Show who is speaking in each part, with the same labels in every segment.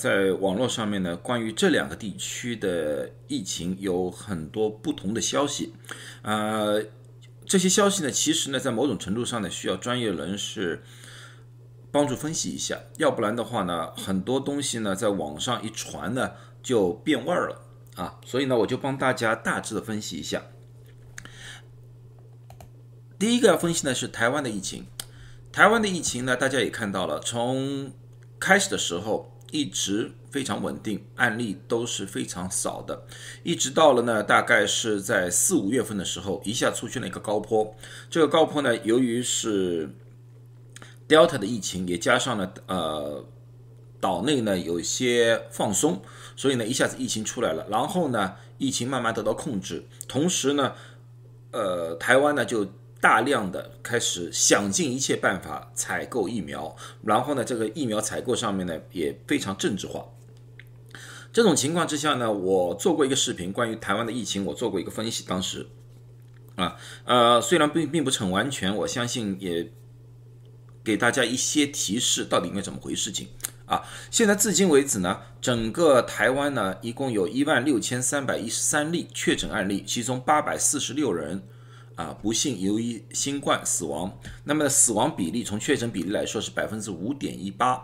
Speaker 1: 在网络上面呢，关于这两个地区的疫情有很多不同的消息，呃，这些消息呢，其实呢，在某种程度上呢，需要专业人士帮助分析一下，要不然的话呢，很多东西呢，在网上一传呢，就变味儿了。啊，所以呢，我就帮大家大致的分析一下。第一个要分析呢是台湾的疫情，台湾的疫情呢，大家也看到了，从开始的时候一直非常稳定，案例都是非常少的，一直到了呢，大概是在四五月份的时候，一下出现了一个高坡。这个高坡呢，由于是 Delta 的疫情，也加上了呃岛内呢有些放松，所以呢一下子疫情出来了，然后呢疫情慢慢得到控制，同时呢，呃台湾呢就。大量的开始想尽一切办法采购疫苗，然后呢，这个疫苗采购上面呢也非常政治化。这种情况之下呢，我做过一个视频，关于台湾的疫情，我做过一个分析。当时，啊，呃，虽然并并不是很完全，我相信也给大家一些提示，到底应该怎么回事情啊。现在至今为止呢，整个台湾呢，一共有一万六千三百一十三例确诊案例，其中八百四十六人。啊，不幸由于新冠死亡，那么死亡比例从确诊比例来说是百分之五点一八，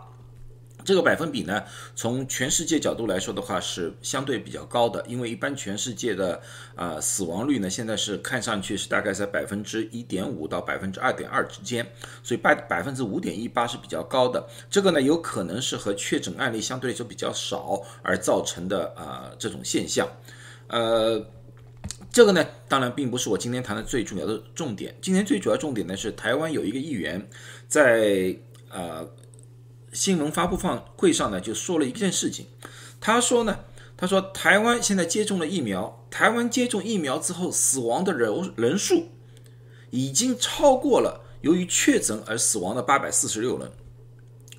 Speaker 1: 这个百分比呢，从全世界角度来说的话是相对比较高的，因为一般全世界的啊死亡率呢，现在是看上去是大概在百分之一点五到百分之二点二之间，所以百百分之五点一八是比较高的，这个呢有可能是和确诊案例相对来说比较少而造成的啊这种现象，呃。这个呢，当然并不是我今天谈的最主要的重点。今天最主要重点呢是台湾有一个议员在呃新闻发布放会上呢就说了一件事情。他说呢，他说台湾现在接种了疫苗，台湾接种疫苗之后死亡的人人数已经超过了由于确诊而死亡的八百四十六人。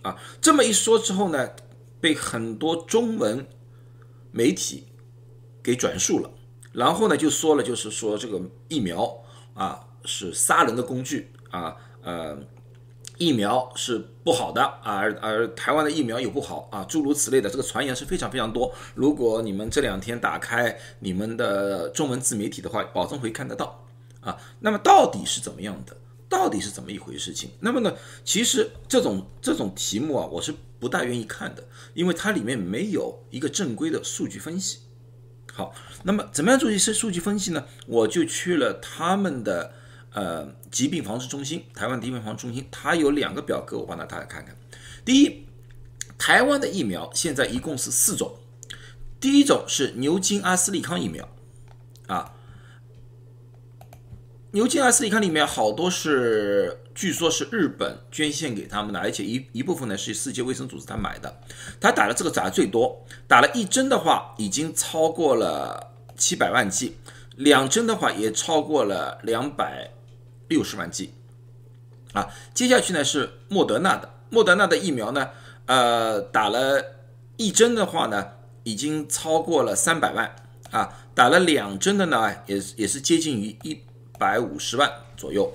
Speaker 1: 啊，这么一说之后呢，被很多中文媒体给转述了。然后呢，就说了，就是说这个疫苗啊是杀人的工具啊，呃，疫苗是不好的，而而台湾的疫苗又不好啊，诸如此类的这个传言是非常非常多。如果你们这两天打开你们的中文自媒体的话，保证会看得到啊。那么到底是怎么样的？到底是怎么一回事？情？那么呢，其实这种这种题目啊，我是不大愿意看的，因为它里面没有一个正规的数据分析。好，那么怎么样做一些数据分析呢？我就去了他们的呃疾病防治中心，台湾疾病防治中心，它有两个表格，我帮大家看看。第一，台湾的疫苗现在一共是四种，第一种是牛津阿斯利康疫苗，啊。牛津阿斯利康里面好多是，据说是日本捐献给他们的，而且一一部分呢是世界卫生组织他买的。他打了这个杂最多，打了一针的话已经超过了七百万剂，两针的话也超过了两百六十万剂。啊，接下去呢是莫德纳的，莫德纳的疫苗呢，呃，打了一针的话呢已经超过了三百万，啊，打了两针的呢也也是接近于一。百五十万左右，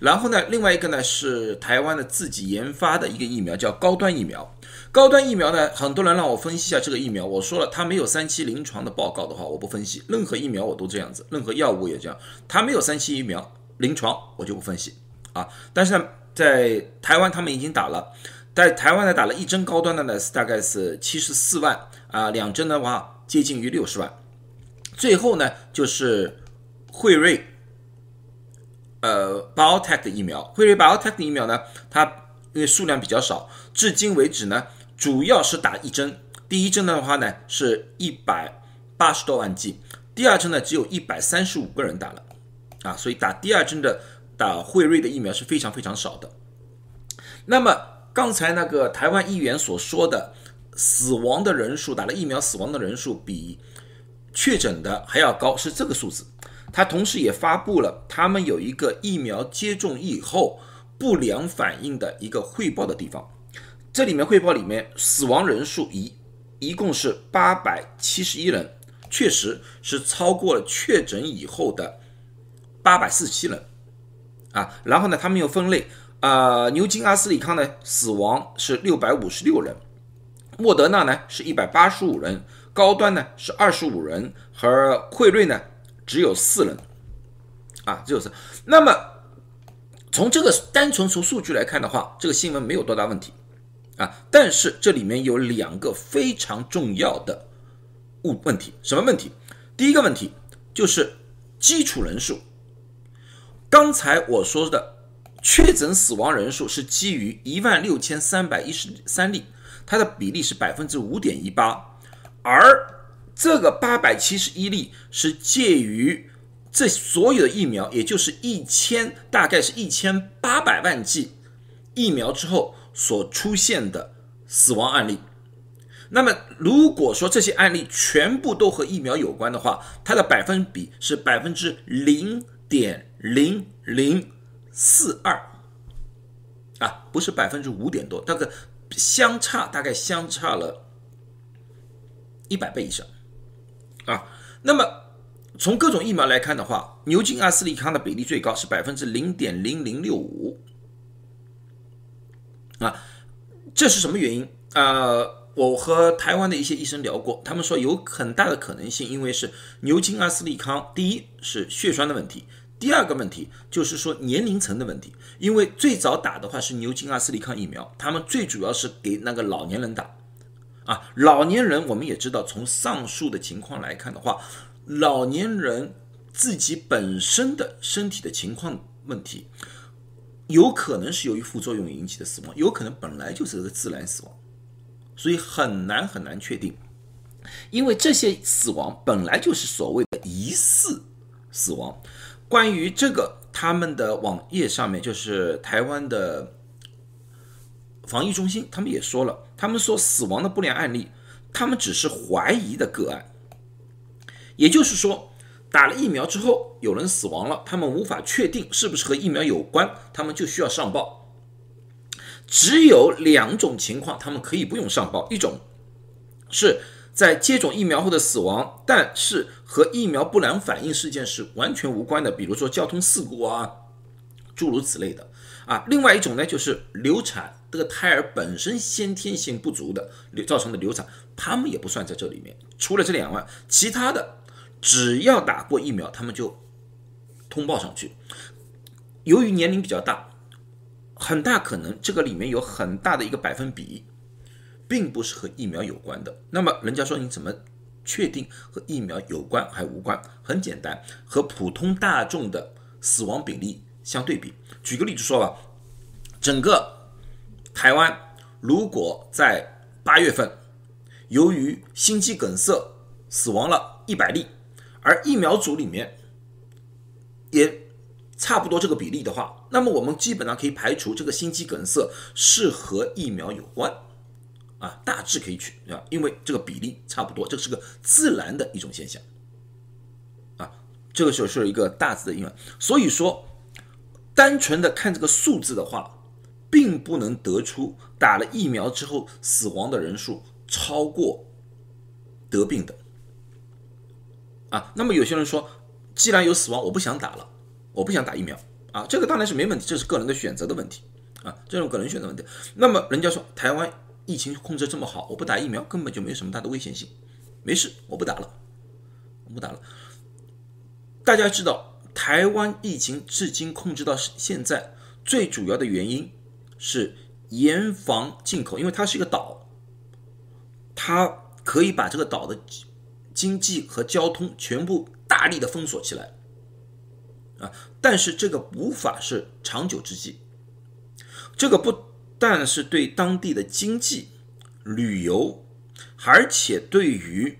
Speaker 1: 然后呢，另外一个呢是台湾的自己研发的一个疫苗，叫高端疫苗。高端疫苗呢，很多人让我分析一下这个疫苗，我说了，它没有三期临床的报告的话，我不分析。任何疫苗我都这样子，任何药物也这样，它没有三期疫苗临床，我就不分析啊。但是呢，在台湾他们已经打了，在台湾呢打了一针高端的呢是，大概是七十四万啊，两针的话接近于六十万。最后呢就是惠瑞。呃，BioTech 的疫苗，辉瑞 BioTech 的疫苗呢，它因为数量比较少，至今为止呢，主要是打一针。第一针的话呢，是一百八十多万剂，第二针呢，只有一百三十五个人打了，啊，所以打第二针的打辉瑞的疫苗是非常非常少的。那么刚才那个台湾议员所说的死亡的人数，打了疫苗死亡的人数比确诊的还要高，是这个数字。他同时也发布了他们有一个疫苗接种以后不良反应的一个汇报的地方，这里面汇报里面死亡人数一一共是八百七十一人，确实是超过了确诊以后的八百四十七人啊。然后呢，他们又分类啊，牛津阿斯利康呢死亡是六百五十六人莫德纳呢是一百八十五人，高端呢是二十五人，和辉瑞呢只有四人，啊，只有四。那么从这个单纯从数据来看的话，这个新闻没有多大问题，啊，但是这里面有两个非常重要的问问题，什么问题？第一个问题就是基础人数。刚才我说的确诊死亡人数是基于一万六千三百一十三例，它的比例是百分之五点一八，而这个八百七十一例是介于这所有的疫苗，也就是一千，大概是一千八百万剂疫苗之后所出现的死亡案例。那么，如果说这些案例全部都和疫苗有关的话，它的百分比是百分之零点。零零四二啊，不是百分之五点多，大概相差大概相差了一百倍以上啊。那么从各种疫苗来看的话，牛津阿斯利康的比例最高是百分之零点零零六五啊。这是什么原因啊？我和台湾的一些医生聊过，他们说有很大的可能性，因为是牛津阿斯利康，第一是血栓的问题。第二个问题就是说年龄层的问题，因为最早打的话是牛津阿斯利康疫苗，他们最主要是给那个老年人打，啊，老年人我们也知道，从上述的情况来看的话，老年人自己本身的身体的情况问题，有可能是由于副作用引起的死亡，有可能本来就是个自然死亡，所以很难很难确定，因为这些死亡本来就是所谓的疑似死亡。关于这个，他们的网页上面就是台湾的防疫中心，他们也说了，他们说死亡的不良案例，他们只是怀疑的个案，也就是说，打了疫苗之后有人死亡了，他们无法确定是不是和疫苗有关，他们就需要上报。只有两种情况，他们可以不用上报，一种是。在接种疫苗后的死亡，但是和疫苗不良反应事件是完全无关的，比如说交通事故啊，诸如此类的啊。另外一种呢，就是流产，这个胎儿本身先天性不足的流造成的流产，他们也不算在这里面。除了这两万，其他的只要打过疫苗，他们就通报上去。由于年龄比较大，很大可能这个里面有很大的一个百分比。并不是和疫苗有关的。那么人家说你怎么确定和疫苗有关还无关？很简单，和普通大众的死亡比例相对比。举个例子说吧，整个台湾如果在八月份由于心肌梗塞死亡了一百例，而疫苗组里面也差不多这个比例的话，那么我们基本上可以排除这个心肌梗塞是和疫苗有关。啊，大致可以取啊，因为这个比例差不多，这是个自然的一种现象，啊，这个就是一个大致的应用。所以说，单纯的看这个数字的话，并不能得出打了疫苗之后死亡的人数超过得病的。啊，那么有些人说，既然有死亡，我不想打了，我不想打疫苗啊，这个当然是没问题，这是个人的选择的问题啊，这种个人选择问题。那么人家说台湾。疫情控制这么好，我不打疫苗根本就没有什么大的危险性，没事，我不打了，我不打了。大家知道，台湾疫情至今控制到现在，最主要的原因是严防进口，因为它是一个岛，它可以把这个岛的经济和交通全部大力的封锁起来啊。但是这个无法是长久之计，这个不。但是对当地的经济、旅游，而且对于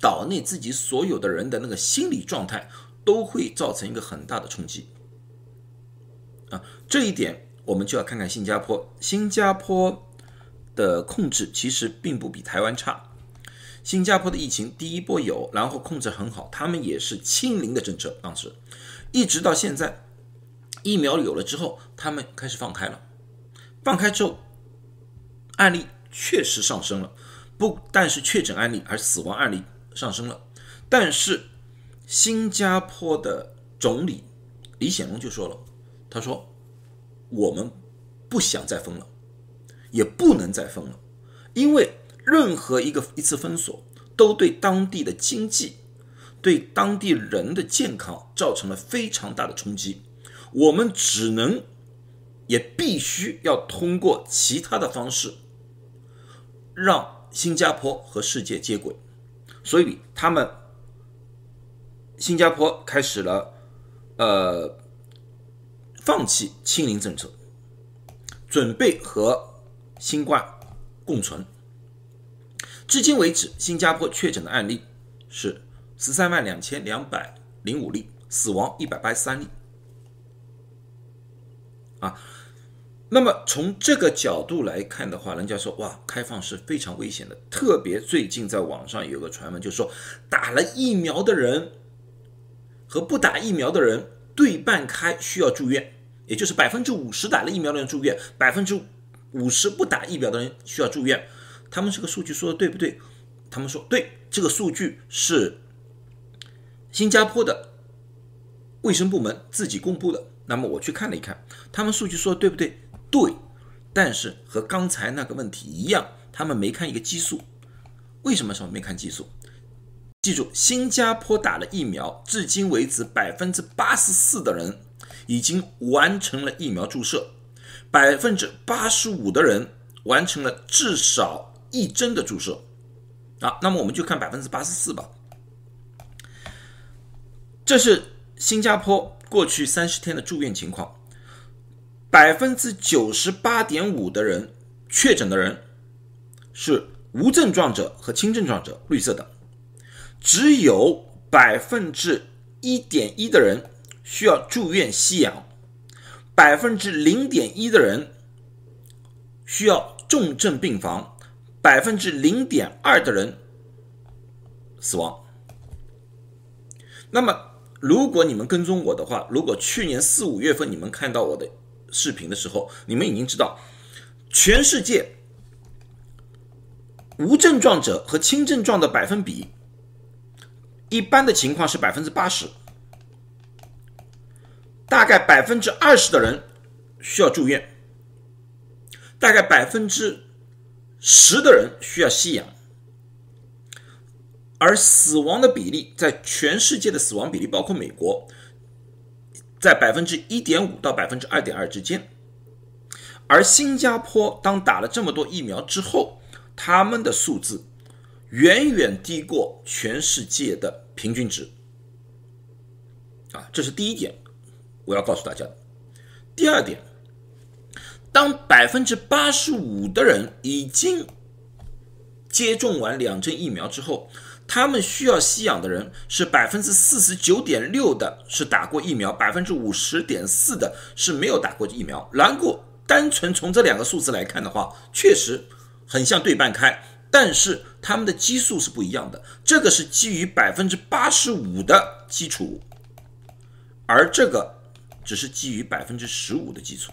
Speaker 1: 岛内自己所有的人的那个心理状态，都会造成一个很大的冲击。啊，这一点我们就要看看新加坡。新加坡的控制其实并不比台湾差。新加坡的疫情第一波有，然后控制很好，他们也是清零的政策，当时一直到现在，疫苗有了之后，他们开始放开了。放开之后，案例确实上升了，不但是确诊案例，而死亡案例上升了。但是新加坡的总理李显龙就说了，他说：“我们不想再封了，也不能再封了，因为任何一个一次封锁都对当地的经济、对当地人的健康造成了非常大的冲击。我们只能，也必须要通过其他的方式，让新加坡和世界接轨。所以，他们新加坡开始了，呃，放弃清零政策，准备和新冠共存。至今为止，新加坡确诊的案例是十三万两千两百零五例，死亡一百八十三例。啊，那么从这个角度来看的话，人家说哇，开放是非常危险的。特别最近在网上有个传闻，就说打了疫苗的人和不打疫苗的人对半开，需要住院，也就是百分之五十打了疫苗的人住院，百分之五十不打疫苗的人需要住院。他们这个数据说的对不对？他们说对，这个数据是新加坡的卫生部门自己公布的。那么我去看了一看，他们数据说的对不对？对，但是和刚才那个问题一样，他们没看一个基数。为什么说没看基数？记住，新加坡打了疫苗，至今为止百分之八十四的人已经完成了疫苗注射，百分之八十五的人完成了至少。一针的注射，啊，那么我们就看百分之八十四吧。这是新加坡过去三十天的住院情况，百分之九十八点五的人确诊的人是无症状者和轻症状者，绿色的，只有百分之一点一的人需要住院吸氧，百分之零点一的人需要重症病房。百分之零点二的人死亡。那么，如果你们跟踪我的话，如果去年四五月份你们看到我的视频的时候，你们已经知道，全世界无症状者和轻症状的百分比，一般的情况是百分之八十，大概百分之二十的人需要住院，大概百分之。十的人需要吸氧，而死亡的比例在全世界的死亡比例，包括美国，在百分之一点五到百分之二点二之间。而新加坡当打了这么多疫苗之后，他们的数字远远低过全世界的平均值。啊，这是第一点，我要告诉大家的。第二点。当百分之八十五的人已经接种完两针疫苗之后，他们需要吸氧的人是百分之四十九点六的，是打过疫苗；百分之五十点四的是没有打过疫苗。然后单纯从这两个数字来看的话，确实很像对半开，但是他们的基数是不一样的。这个是基于百分之八十五的基础，而这个只是基于百分之十五的基础。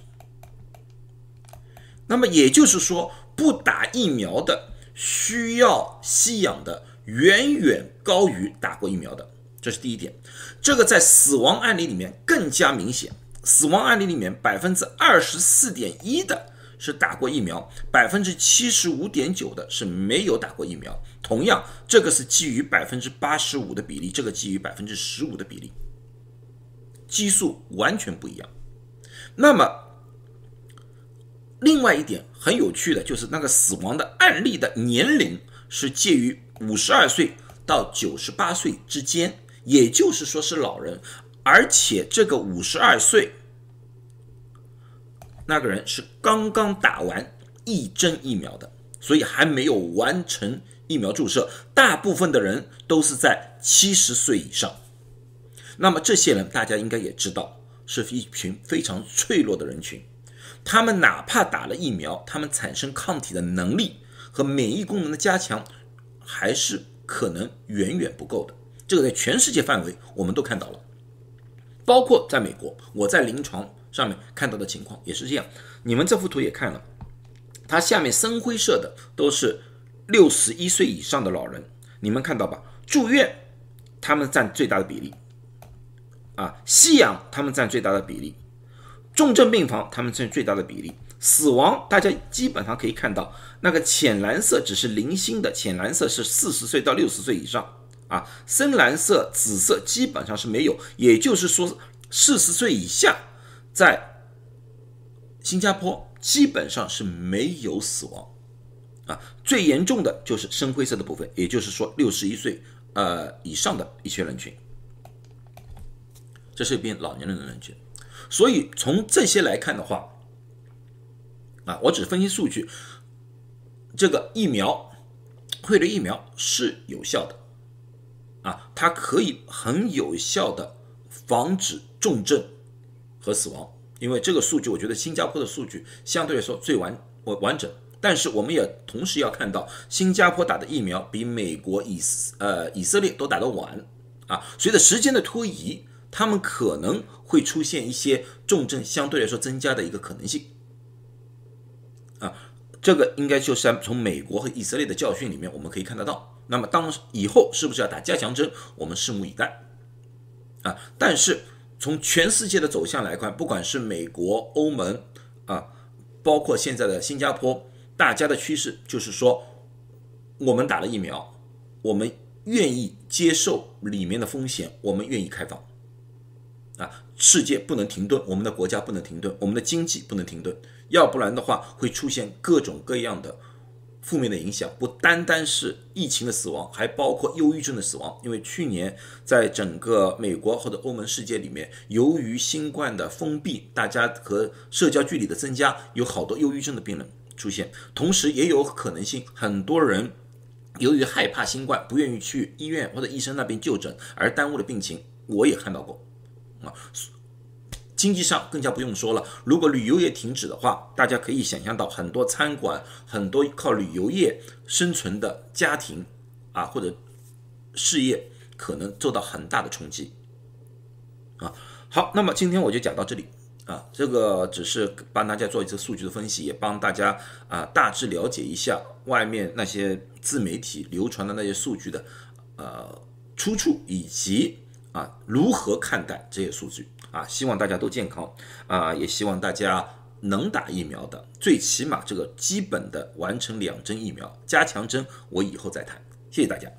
Speaker 1: 那么也就是说，不打疫苗的需要吸氧的远远高于打过疫苗的，这是第一点。这个在死亡案例里面更加明显。死亡案例里面，百分之二十四点一的是打过疫苗，百分之七十五点九的是没有打过疫苗。同样，这个是基于百分之八十五的比例，这个基于百分之十五的比例，基数完全不一样。那么。另外一点很有趣的就是那个死亡的案例的年龄是介于五十二岁到九十八岁之间，也就是说是老人，而且这个五十二岁那个人是刚刚打完一针疫苗的，所以还没有完成疫苗注射。大部分的人都是在七十岁以上，那么这些人大家应该也知道，是一群非常脆弱的人群。他们哪怕打了疫苗，他们产生抗体的能力和免疫功能的加强，还是可能远远不够的。这个在全世界范围我们都看到了，包括在美国，我在临床上面看到的情况也是这样。你们这幅图也看了，它下面深灰色的都是六十一岁以上的老人，你们看到吧？住院他们占最大的比例，啊，吸氧他们占最大的比例。重症病房，他们占最大的比例；死亡大家基本上可以看到，那个浅蓝色只是零星的，浅蓝色是四十岁到六十岁以上啊，深蓝色、紫色基本上是没有，也就是说四十岁以下在新加坡基本上是没有死亡。啊，最严重的就是深灰色的部分，也就是说六十一岁呃以上的一些人群，这是一边老年人的人群，所以从这些来看的话。啊，我只分析数据，这个疫苗，汇瑞疫苗是有效的，啊，它可以很有效的防止重症。和死亡，因为这个数据，我觉得新加坡的数据相对来说最完完完整，但是我们也同时要看到，新加坡打的疫苗比美国、以呃以色列都打得晚，啊，随着时间的推移，他们可能会出现一些重症相对来说增加的一个可能性。啊，这个应该就是从美国和以色列的教训里面，我们可以看得到。那么，当以后是不是要打加强针，我们拭目以待。啊，但是从全世界的走向来看，不管是美国、欧盟啊，包括现在的新加坡，大家的趋势就是说，我们打了疫苗，我们愿意接受里面的风险，我们愿意开放。啊，世界不能停顿，我们的国家不能停顿，我们的经济不能停顿。要不然的话，会出现各种各样的负面的影响，不单单是疫情的死亡，还包括忧郁症的死亡。因为去年在整个美国或者欧盟世界里面，由于新冠的封闭，大家和社交距离的增加，有好多忧郁症的病人出现。同时，也有可能性，很多人由于害怕新冠，不愿意去医院或者医生那边就诊，而耽误了病情。我也看到过啊。经济上更加不用说了，如果旅游业停止的话，大家可以想象到很多餐馆、很多靠旅游业生存的家庭啊，或者事业可能受到很大的冲击啊。好，那么今天我就讲到这里啊，这个只是帮大家做一次数据的分析，也帮大家啊大致了解一下外面那些自媒体流传的那些数据的呃出处以及啊如何看待这些数据。啊，希望大家都健康啊！也希望大家能打疫苗的，最起码这个基本的完成两针疫苗，加强针我以后再谈。谢谢大家。